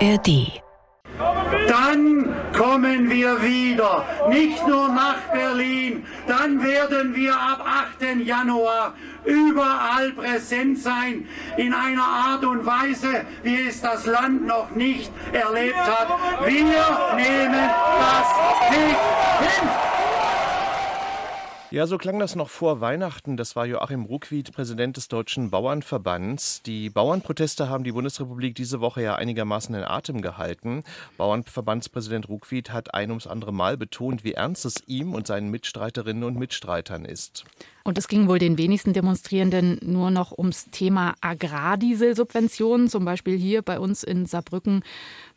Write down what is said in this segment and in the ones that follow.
ARD. Dann kommen wir wieder, nicht nur nach Berlin, dann werden wir ab 8. Januar überall präsent sein, in einer Art und Weise, wie es das Land noch nicht erlebt hat. Wir nehmen das nicht hin. Ja, so klang das noch vor Weihnachten. Das war Joachim Ruckwied, Präsident des Deutschen Bauernverbands. Die Bauernproteste haben die Bundesrepublik diese Woche ja einigermaßen in Atem gehalten. Bauernverbandspräsident Ruckwied hat ein ums andere Mal betont, wie ernst es ihm und seinen Mitstreiterinnen und Mitstreitern ist. Und es ging wohl den wenigsten Demonstrierenden nur noch ums Thema Agrardieselsubventionen. Zum Beispiel hier bei uns in Saarbrücken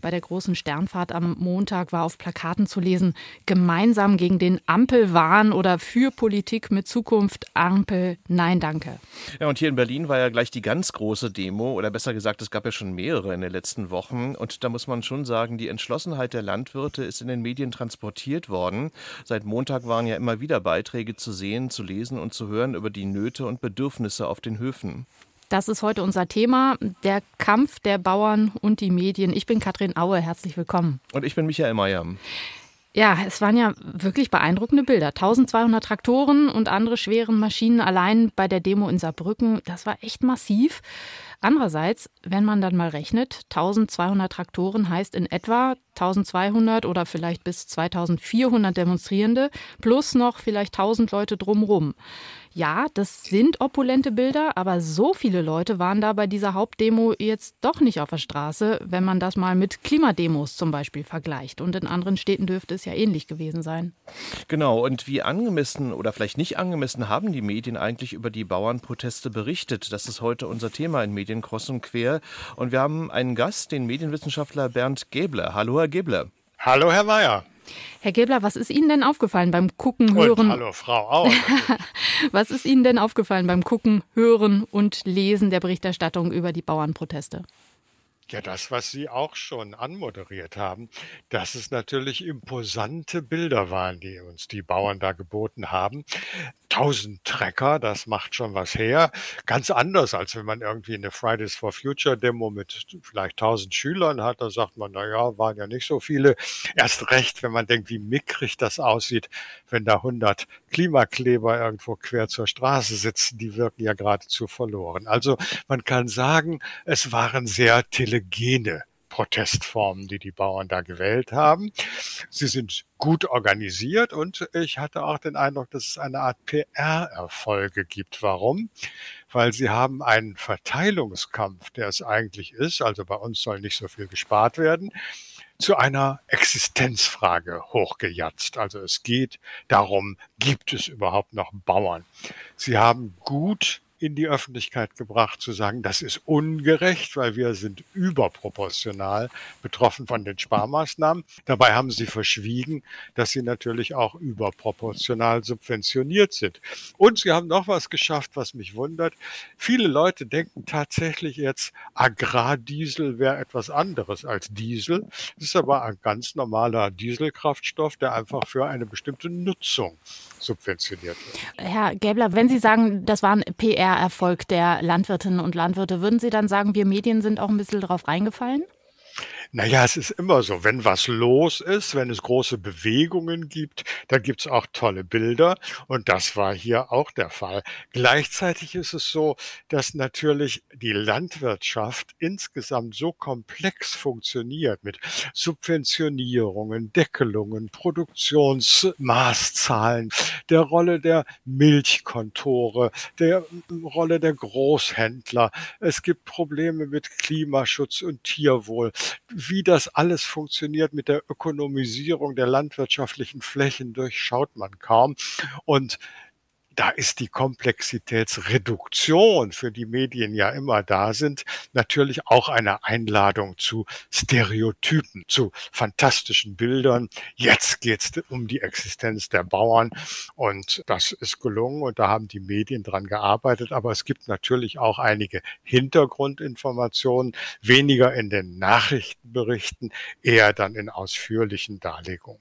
bei der großen Sternfahrt am Montag war auf Plakaten zu lesen, gemeinsam gegen den Ampelwahn oder für Politik mit Zukunft Ampel, nein danke. Ja, und hier in Berlin war ja gleich die ganz große Demo, oder besser gesagt, es gab ja schon mehrere in den letzten Wochen. Und da muss man schon sagen, die Entschlossenheit der Landwirte ist in den Medien transportiert worden. Seit Montag waren ja immer wieder Beiträge zu sehen, zu lesen und zu hören über die Nöte und Bedürfnisse auf den Höfen. Das ist heute unser Thema, der Kampf der Bauern und die Medien. Ich bin Katrin Aue, herzlich willkommen. Und ich bin Michael Mayer. Ja, es waren ja wirklich beeindruckende Bilder. 1200 Traktoren und andere schweren Maschinen allein bei der Demo in Saarbrücken. Das war echt massiv. Andererseits, wenn man dann mal rechnet, 1200 Traktoren heißt in etwa 1200 oder vielleicht bis 2400 Demonstrierende plus noch vielleicht 1000 Leute drumrum. Ja, das sind opulente Bilder, aber so viele Leute waren da bei dieser Hauptdemo jetzt doch nicht auf der Straße, wenn man das mal mit Klimademos zum Beispiel vergleicht. Und in anderen Städten dürfte es ja ähnlich gewesen sein. Genau, und wie angemessen oder vielleicht nicht angemessen haben die Medien eigentlich über die Bauernproteste berichtet? Das ist heute unser Thema in Medien kreuz und quer. Und wir haben einen Gast, den Medienwissenschaftler Bernd Gebler. Hallo, Herr Gebler. Hallo, Herr Mayer. Herr Gebler, was ist Ihnen denn aufgefallen beim Gucken, Hören? Und hallo, Frau auch. was ist Ihnen denn aufgefallen beim Gucken, Hören und Lesen der Berichterstattung über die Bauernproteste? Ja, das, was Sie auch schon anmoderiert haben, dass es natürlich imposante Bilder waren, die uns die Bauern da geboten haben. 1000 Trecker, das macht schon was her. Ganz anders, als wenn man irgendwie eine Fridays for Future Demo mit vielleicht 1000 Schülern hat. Da sagt man, na ja, waren ja nicht so viele. Erst recht, wenn man denkt, wie mickrig das aussieht, wenn da 100 Klimakleber irgendwo quer zur Straße sitzen. Die wirken ja geradezu verloren. Also man kann sagen, es waren sehr telegene Protestformen, die die Bauern da gewählt haben. Sie sind gut organisiert und ich hatte auch den Eindruck, dass es eine Art PR-Erfolge gibt. Warum? Weil sie haben einen Verteilungskampf, der es eigentlich ist, also bei uns soll nicht so viel gespart werden, zu einer Existenzfrage hochgejatzt. Also es geht darum, gibt es überhaupt noch Bauern? Sie haben gut in die Öffentlichkeit gebracht, zu sagen, das ist ungerecht, weil wir sind überproportional betroffen von den Sparmaßnahmen. Dabei haben sie verschwiegen, dass sie natürlich auch überproportional subventioniert sind. Und sie haben noch was geschafft, was mich wundert. Viele Leute denken tatsächlich jetzt, Agrardiesel wäre etwas anderes als Diesel. Es ist aber ein ganz normaler Dieselkraftstoff, der einfach für eine bestimmte Nutzung subventioniert wird. Herr Gäbler, wenn Sie sagen, das war ein PR-Erfolg der Landwirtinnen und Landwirte, würden Sie dann sagen, wir Medien sind auch ein bisschen darauf reingefallen? Naja, es ist immer so, wenn was los ist, wenn es große Bewegungen gibt, da gibt's auch tolle Bilder und das war hier auch der Fall. Gleichzeitig ist es so, dass natürlich die Landwirtschaft insgesamt so komplex funktioniert mit Subventionierungen, Deckelungen, Produktionsmaßzahlen, der Rolle der Milchkontore, der Rolle der Großhändler. Es gibt Probleme mit Klimaschutz und Tierwohl wie das alles funktioniert mit der Ökonomisierung der landwirtschaftlichen Flächen durchschaut man kaum. Und da ist die Komplexitätsreduktion, für die Medien ja immer da sind, natürlich auch eine Einladung zu Stereotypen, zu fantastischen Bildern. Jetzt geht es um die Existenz der Bauern und das ist gelungen und da haben die Medien dran gearbeitet. Aber es gibt natürlich auch einige Hintergrundinformationen, weniger in den Nachrichtenberichten, eher dann in ausführlichen Darlegungen.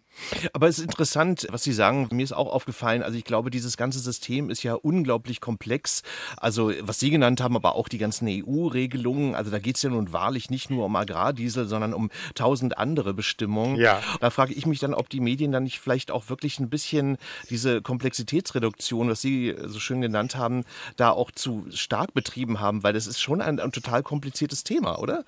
Aber es ist interessant, was Sie sagen. Mir ist auch aufgefallen, also ich glaube, dieses ganze System System ist ja unglaublich komplex. Also was Sie genannt haben, aber auch die ganzen EU-Regelungen. Also da geht es ja nun wahrlich nicht nur um Agrardiesel, sondern um tausend andere Bestimmungen. Ja. Da frage ich mich dann, ob die Medien dann nicht vielleicht auch wirklich ein bisschen diese Komplexitätsreduktion, was Sie so schön genannt haben, da auch zu stark betrieben haben, weil das ist schon ein, ein total kompliziertes Thema, oder?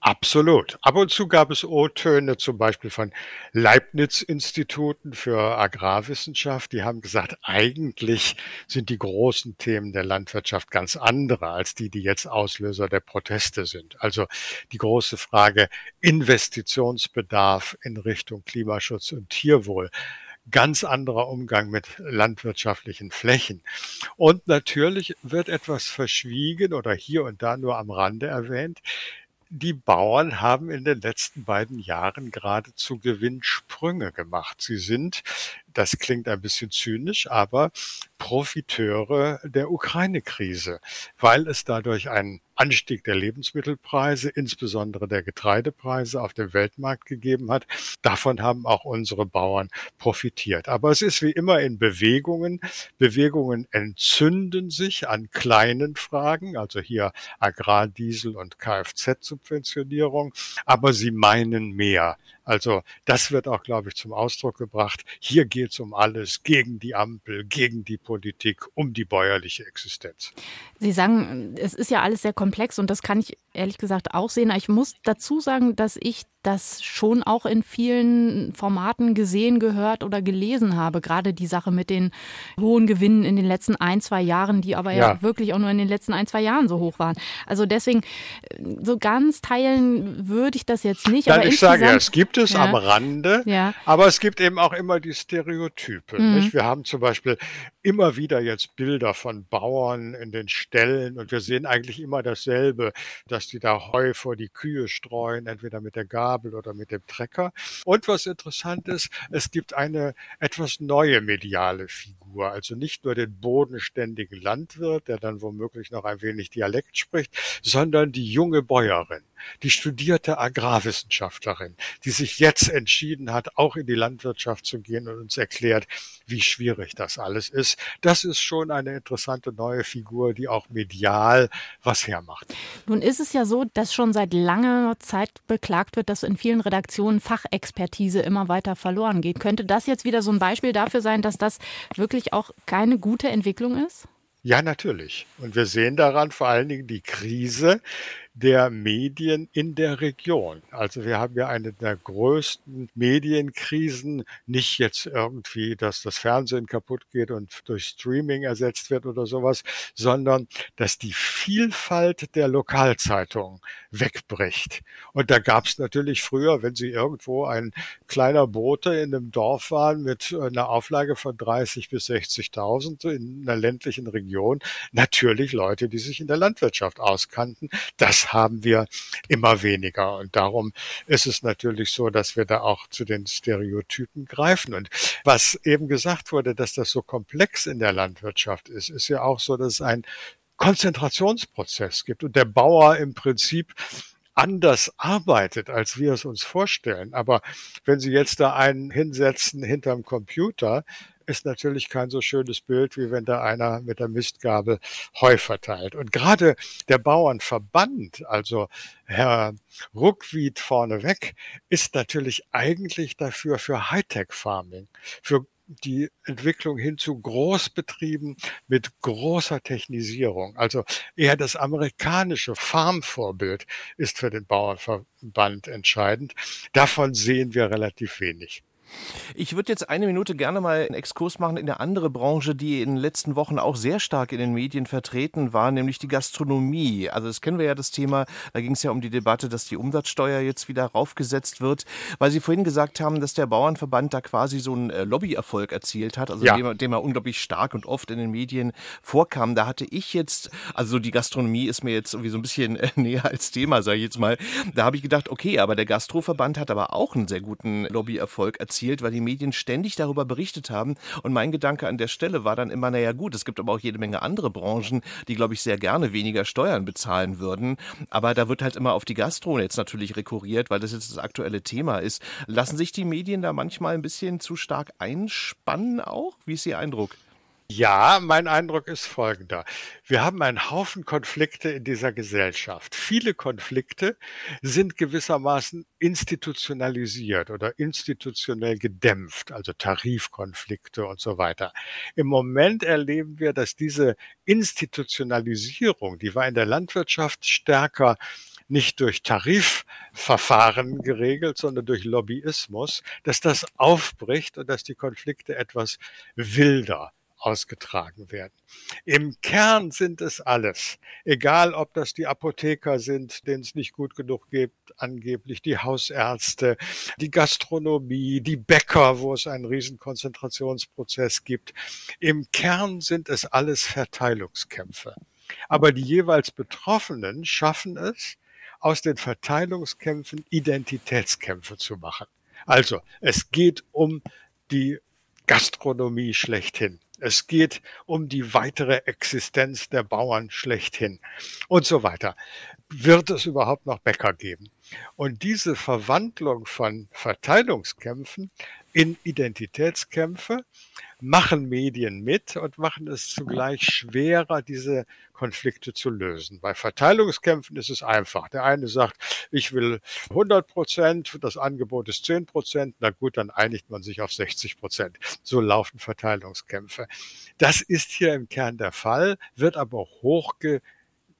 Absolut. Ab und zu gab es O-Töne, zum Beispiel von Leibniz-Instituten für Agrarwissenschaft. Die haben gesagt, eigentlich sind die großen Themen der Landwirtschaft ganz andere als die, die jetzt Auslöser der Proteste sind. Also die große Frage Investitionsbedarf in Richtung Klimaschutz und Tierwohl ganz anderer Umgang mit landwirtschaftlichen Flächen. Und natürlich wird etwas verschwiegen oder hier und da nur am Rande erwähnt die Bauern haben in den letzten beiden Jahren geradezu Gewinnsprünge gemacht. Sie sind, das klingt ein bisschen zynisch, aber Profiteure der Ukraine-Krise, weil es dadurch einen Anstieg der Lebensmittelpreise, insbesondere der Getreidepreise auf dem Weltmarkt gegeben hat. Davon haben auch unsere Bauern profitiert. Aber es ist wie immer in Bewegungen. Bewegungen entzünden sich an kleinen Fragen, also hier Agrardiesel und Kfz-Subventionierung, aber sie meinen mehr. Also das wird auch, glaube ich, zum Ausdruck gebracht. Hier geht es um alles, gegen die Ampel, gegen die Politik, um die bäuerliche Existenz. Sie sagen, es ist ja alles sehr komplex und das kann ich ehrlich gesagt auch sehen. Ich muss dazu sagen, dass ich das schon auch in vielen Formaten gesehen, gehört oder gelesen habe. Gerade die Sache mit den hohen Gewinnen in den letzten ein, zwei Jahren, die aber ja, ja wirklich auch nur in den letzten ein, zwei Jahren so hoch waren. Also deswegen, so ganz teilen würde ich das jetzt nicht. Dann aber ich sage ja, es gibt es ja, am Rande, ja. aber es gibt eben auch immer die Stereotype. Mhm. Wir haben zum Beispiel immer wieder jetzt Bilder von Bauern in den Ställen und wir sehen eigentlich immer dasselbe, dass die da Heu vor die Kühe streuen, entweder mit der Gabel oder mit dem Trecker. Und was interessant ist, es gibt eine etwas neue mediale Figur, also nicht nur den bodenständigen Landwirt, der dann womöglich noch ein wenig Dialekt spricht, sondern die junge Bäuerin die studierte Agrarwissenschaftlerin, die sich jetzt entschieden hat, auch in die Landwirtschaft zu gehen und uns erklärt, wie schwierig das alles ist. Das ist schon eine interessante neue Figur, die auch medial was hermacht. Nun ist es ja so, dass schon seit langer Zeit beklagt wird, dass in vielen Redaktionen Fachexpertise immer weiter verloren geht. Könnte das jetzt wieder so ein Beispiel dafür sein, dass das wirklich auch keine gute Entwicklung ist? Ja, natürlich. Und wir sehen daran vor allen Dingen die Krise, der Medien in der Region. Also wir haben ja eine der größten Medienkrisen, nicht jetzt irgendwie, dass das Fernsehen kaputt geht und durch Streaming ersetzt wird oder sowas, sondern dass die Vielfalt der Lokalzeitungen wegbricht. Und da gab es natürlich früher, wenn Sie irgendwo ein kleiner Bote in einem Dorf waren mit einer Auflage von 30 bis 60.000 in einer ländlichen Region, natürlich Leute, die sich in der Landwirtschaft auskannten. Das haben wir immer weniger. Und darum ist es natürlich so, dass wir da auch zu den Stereotypen greifen. Und was eben gesagt wurde, dass das so komplex in der Landwirtschaft ist, ist ja auch so, dass es ein Konzentrationsprozess gibt und der Bauer im Prinzip anders arbeitet, als wir es uns vorstellen. Aber wenn Sie jetzt da einen hinsetzen hinterm Computer, ist natürlich kein so schönes Bild, wie wenn da einer mit der Mistgabel Heu verteilt. Und gerade der Bauernverband, also Herr Ruckwied vorneweg, ist natürlich eigentlich dafür für Hightech-Farming, für die Entwicklung hin zu Großbetrieben mit großer Technisierung. Also eher das amerikanische Farmvorbild ist für den Bauernverband entscheidend. Davon sehen wir relativ wenig. Ich würde jetzt eine Minute gerne mal einen Exkurs machen in eine andere Branche, die in den letzten Wochen auch sehr stark in den Medien vertreten war, nämlich die Gastronomie. Also das kennen wir ja das Thema, da ging es ja um die Debatte, dass die Umsatzsteuer jetzt wieder raufgesetzt wird, weil Sie vorhin gesagt haben, dass der Bauernverband da quasi so einen äh, Lobbyerfolg erzielt hat, also ja. dem, dem er unglaublich stark und oft in den Medien vorkam. Da hatte ich jetzt, also die Gastronomie ist mir jetzt irgendwie so ein bisschen äh, näher als Thema, sage ich jetzt mal. Da habe ich gedacht, okay, aber der Gastroverband hat aber auch einen sehr guten Lobbyerfolg erzielt erzielt, weil die Medien ständig darüber berichtet haben. Und mein Gedanke an der Stelle war dann immer, naja gut, es gibt aber auch jede Menge andere Branchen, die, glaube ich, sehr gerne weniger Steuern bezahlen würden. Aber da wird halt immer auf die Gastro jetzt natürlich rekurriert, weil das jetzt das aktuelle Thema ist. Lassen sich die Medien da manchmal ein bisschen zu stark einspannen auch? Wie ist Ihr Eindruck? Ja, mein Eindruck ist folgender. Wir haben einen Haufen Konflikte in dieser Gesellschaft. Viele Konflikte sind gewissermaßen institutionalisiert oder institutionell gedämpft, also Tarifkonflikte und so weiter. Im Moment erleben wir, dass diese Institutionalisierung, die war in der Landwirtschaft stärker nicht durch Tarifverfahren geregelt, sondern durch Lobbyismus, dass das aufbricht und dass die Konflikte etwas wilder ausgetragen werden. Im Kern sind es alles, egal ob das die Apotheker sind, denen es nicht gut genug gibt, angeblich die Hausärzte, die Gastronomie, die Bäcker, wo es einen riesen Konzentrationsprozess gibt. Im Kern sind es alles Verteilungskämpfe. Aber die jeweils Betroffenen schaffen es, aus den Verteilungskämpfen Identitätskämpfe zu machen. Also, es geht um die Gastronomie schlechthin. Es geht um die weitere Existenz der Bauern schlechthin und so weiter. Wird es überhaupt noch Bäcker geben? Und diese Verwandlung von Verteilungskämpfen in Identitätskämpfe machen Medien mit und machen es zugleich schwerer, diese Konflikte zu lösen. Bei Verteilungskämpfen ist es einfach. Der eine sagt, ich will 100 Prozent, das Angebot ist 10 Prozent. Na gut, dann einigt man sich auf 60 Prozent. So laufen Verteilungskämpfe. Das ist hier im Kern der Fall, wird aber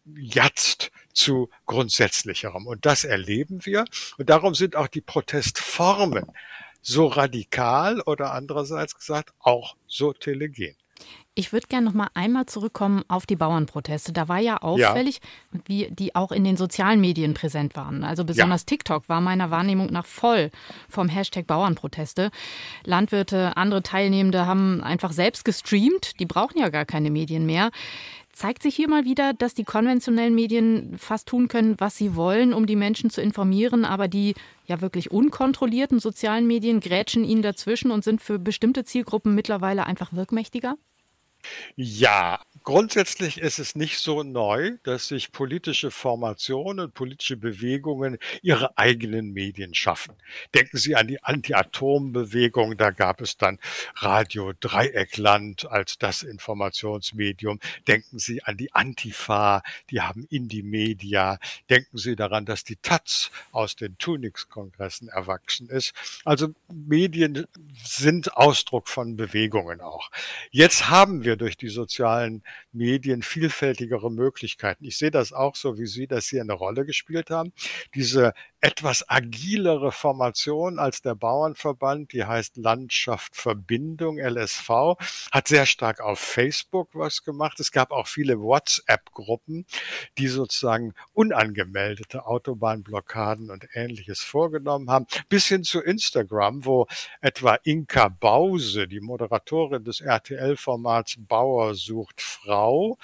hochgejatzt zu grundsätzlicherem. Und das erleben wir. Und darum sind auch die Protestformen so radikal oder andererseits gesagt auch so telegen. Ich würde gerne noch mal einmal zurückkommen auf die Bauernproteste. Da war ja auffällig, ja. wie die auch in den sozialen Medien präsent waren. Also besonders ja. TikTok war meiner Wahrnehmung nach voll vom Hashtag Bauernproteste. Landwirte, andere Teilnehmende haben einfach selbst gestreamt. Die brauchen ja gar keine Medien mehr. Zeigt sich hier mal wieder, dass die konventionellen Medien fast tun können, was sie wollen, um die Menschen zu informieren, aber die ja wirklich unkontrollierten sozialen Medien grätschen ihnen dazwischen und sind für bestimmte Zielgruppen mittlerweile einfach wirkmächtiger? Ja, grundsätzlich ist es nicht so neu, dass sich politische Formationen, politische Bewegungen ihre eigenen Medien schaffen. Denken Sie an die Anti-Atom-Bewegung, da gab es dann Radio Dreieckland als das Informationsmedium. Denken Sie an die Antifa, die haben Indie-Media. Denken Sie daran, dass die Taz aus den Tunix-Kongressen erwachsen ist. Also Medien sind Ausdruck von Bewegungen auch. Jetzt haben wir durch die sozialen Medien vielfältigere Möglichkeiten. Ich sehe das auch so wie Sie, dass Sie eine Rolle gespielt haben. Diese etwas agilere Formation als der Bauernverband, die heißt Landschaft Verbindung, LSV, hat sehr stark auf Facebook was gemacht. Es gab auch viele WhatsApp-Gruppen, die sozusagen unangemeldete Autobahnblockaden und ähnliches vorgenommen haben, bis hin zu Instagram, wo etwa Inka Bause, die Moderatorin des RTL-Formats Bauer sucht Frau,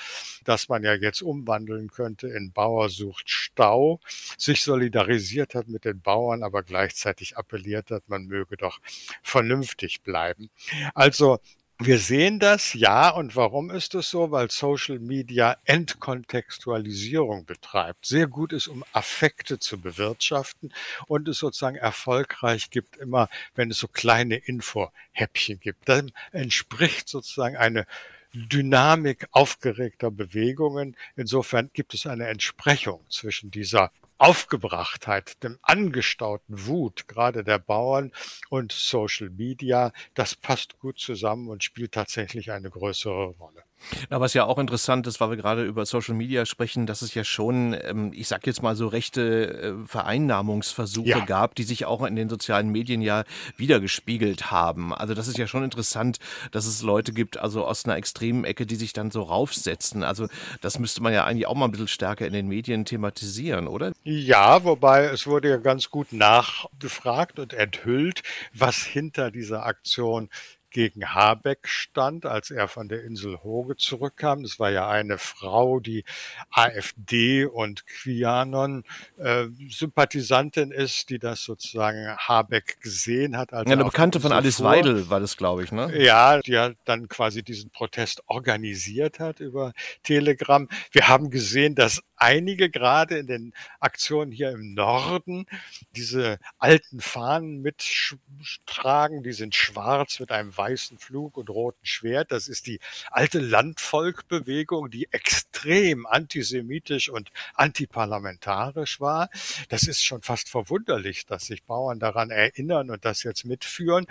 das man ja jetzt umwandeln könnte in Bauer sucht Stau, sich solidarisiert hat mit den Bauern, aber gleichzeitig appelliert hat, man möge doch vernünftig bleiben. Also wir sehen das, ja. Und warum ist es so? Weil Social Media Entkontextualisierung betreibt. Sehr gut ist, um Affekte zu bewirtschaften und es sozusagen erfolgreich gibt, immer wenn es so kleine Info-Häppchen gibt. Dann entspricht sozusagen eine Dynamik aufgeregter Bewegungen. Insofern gibt es eine Entsprechung zwischen dieser Aufgebrachtheit, dem angestauten Wut, gerade der Bauern und Social Media, das passt gut zusammen und spielt tatsächlich eine größere Rolle. Ja, was ja auch interessant ist, weil wir gerade über Social Media sprechen, dass es ja schon, ähm, ich sag jetzt mal so rechte äh, Vereinnahmungsversuche ja. gab, die sich auch in den sozialen Medien ja wiedergespiegelt haben. Also das ist ja schon interessant, dass es Leute gibt, also aus einer extremen Ecke, die sich dann so raufsetzen. Also das müsste man ja eigentlich auch mal ein bisschen stärker in den Medien thematisieren, oder? Ja, wobei es wurde ja ganz gut nachgefragt und enthüllt, was hinter dieser Aktion gegen Habeck stand, als er von der Insel Hoge zurückkam. Das war ja eine Frau, die AfD und Quianon äh, Sympathisantin ist, die das sozusagen Habeck gesehen hat. Als ja, eine Bekannte von Alice fuhr. Weidel war das, glaube ich, ne? Ja, die hat dann quasi diesen Protest organisiert hat über Telegram. Wir haben gesehen, dass einige gerade in den Aktionen hier im Norden diese alten Fahnen mittragen. Die sind schwarz mit einem weißen Flug und roten Schwert. Das ist die alte Landvolkbewegung, die extrem antisemitisch und antiparlamentarisch war. Das ist schon fast verwunderlich, dass sich Bauern daran erinnern und das jetzt mitführen.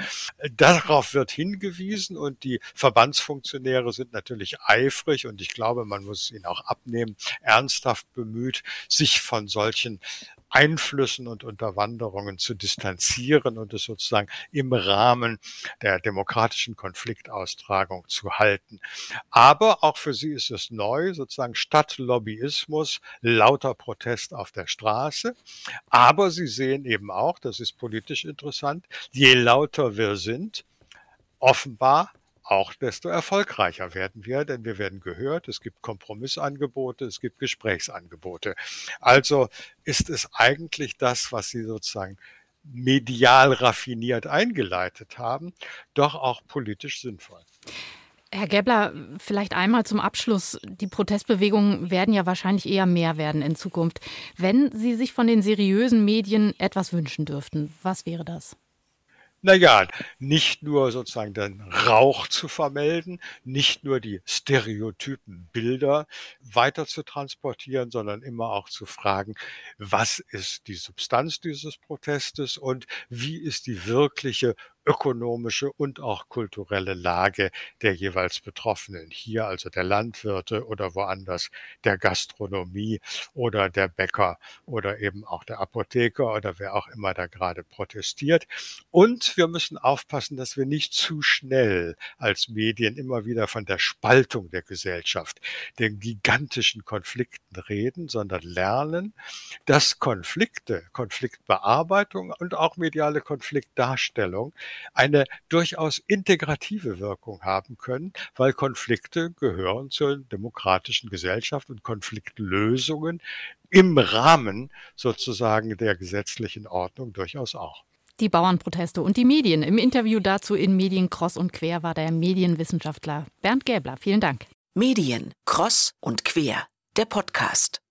Darauf wird hingewiesen und die Verbandsfunktionäre sind natürlich eifrig und ich glaube, man muss ihnen auch abnehmen, ernsthaft bemüht, sich von solchen Einflüssen und Unterwanderungen zu distanzieren und es sozusagen im Rahmen der demokratischen Konfliktaustragung zu halten. Aber auch für sie ist es neu, sozusagen statt Lobbyismus lauter Protest auf der Straße. Aber sie sehen eben auch, das ist politisch interessant, je lauter wir sind, offenbar auch desto erfolgreicher werden wir, denn wir werden gehört, es gibt Kompromissangebote, es gibt Gesprächsangebote. Also ist es eigentlich das, was Sie sozusagen medial raffiniert eingeleitet haben, doch auch politisch sinnvoll. Herr Gebler, vielleicht einmal zum Abschluss. Die Protestbewegungen werden ja wahrscheinlich eher mehr werden in Zukunft. Wenn Sie sich von den seriösen Medien etwas wünschen dürften, was wäre das? Naja, nicht nur sozusagen den Rauch zu vermelden, nicht nur die stereotypen Bilder weiter zu transportieren, sondern immer auch zu fragen, was ist die Substanz dieses Protestes und wie ist die wirkliche ökonomische und auch kulturelle Lage der jeweils Betroffenen. Hier also der Landwirte oder woanders der Gastronomie oder der Bäcker oder eben auch der Apotheker oder wer auch immer da gerade protestiert. Und wir müssen aufpassen, dass wir nicht zu schnell als Medien immer wieder von der Spaltung der Gesellschaft, den gigantischen Konflikten reden, sondern lernen, dass Konflikte, Konfliktbearbeitung und auch mediale Konfliktdarstellung eine durchaus integrative Wirkung haben können, weil Konflikte gehören zur demokratischen Gesellschaft und Konfliktlösungen im Rahmen sozusagen der gesetzlichen Ordnung durchaus auch. Die Bauernproteste und die Medien. Im Interview dazu in Medien Cross und Quer war der Medienwissenschaftler Bernd Gäbler. Vielen Dank. Medien Cross und Quer, der Podcast.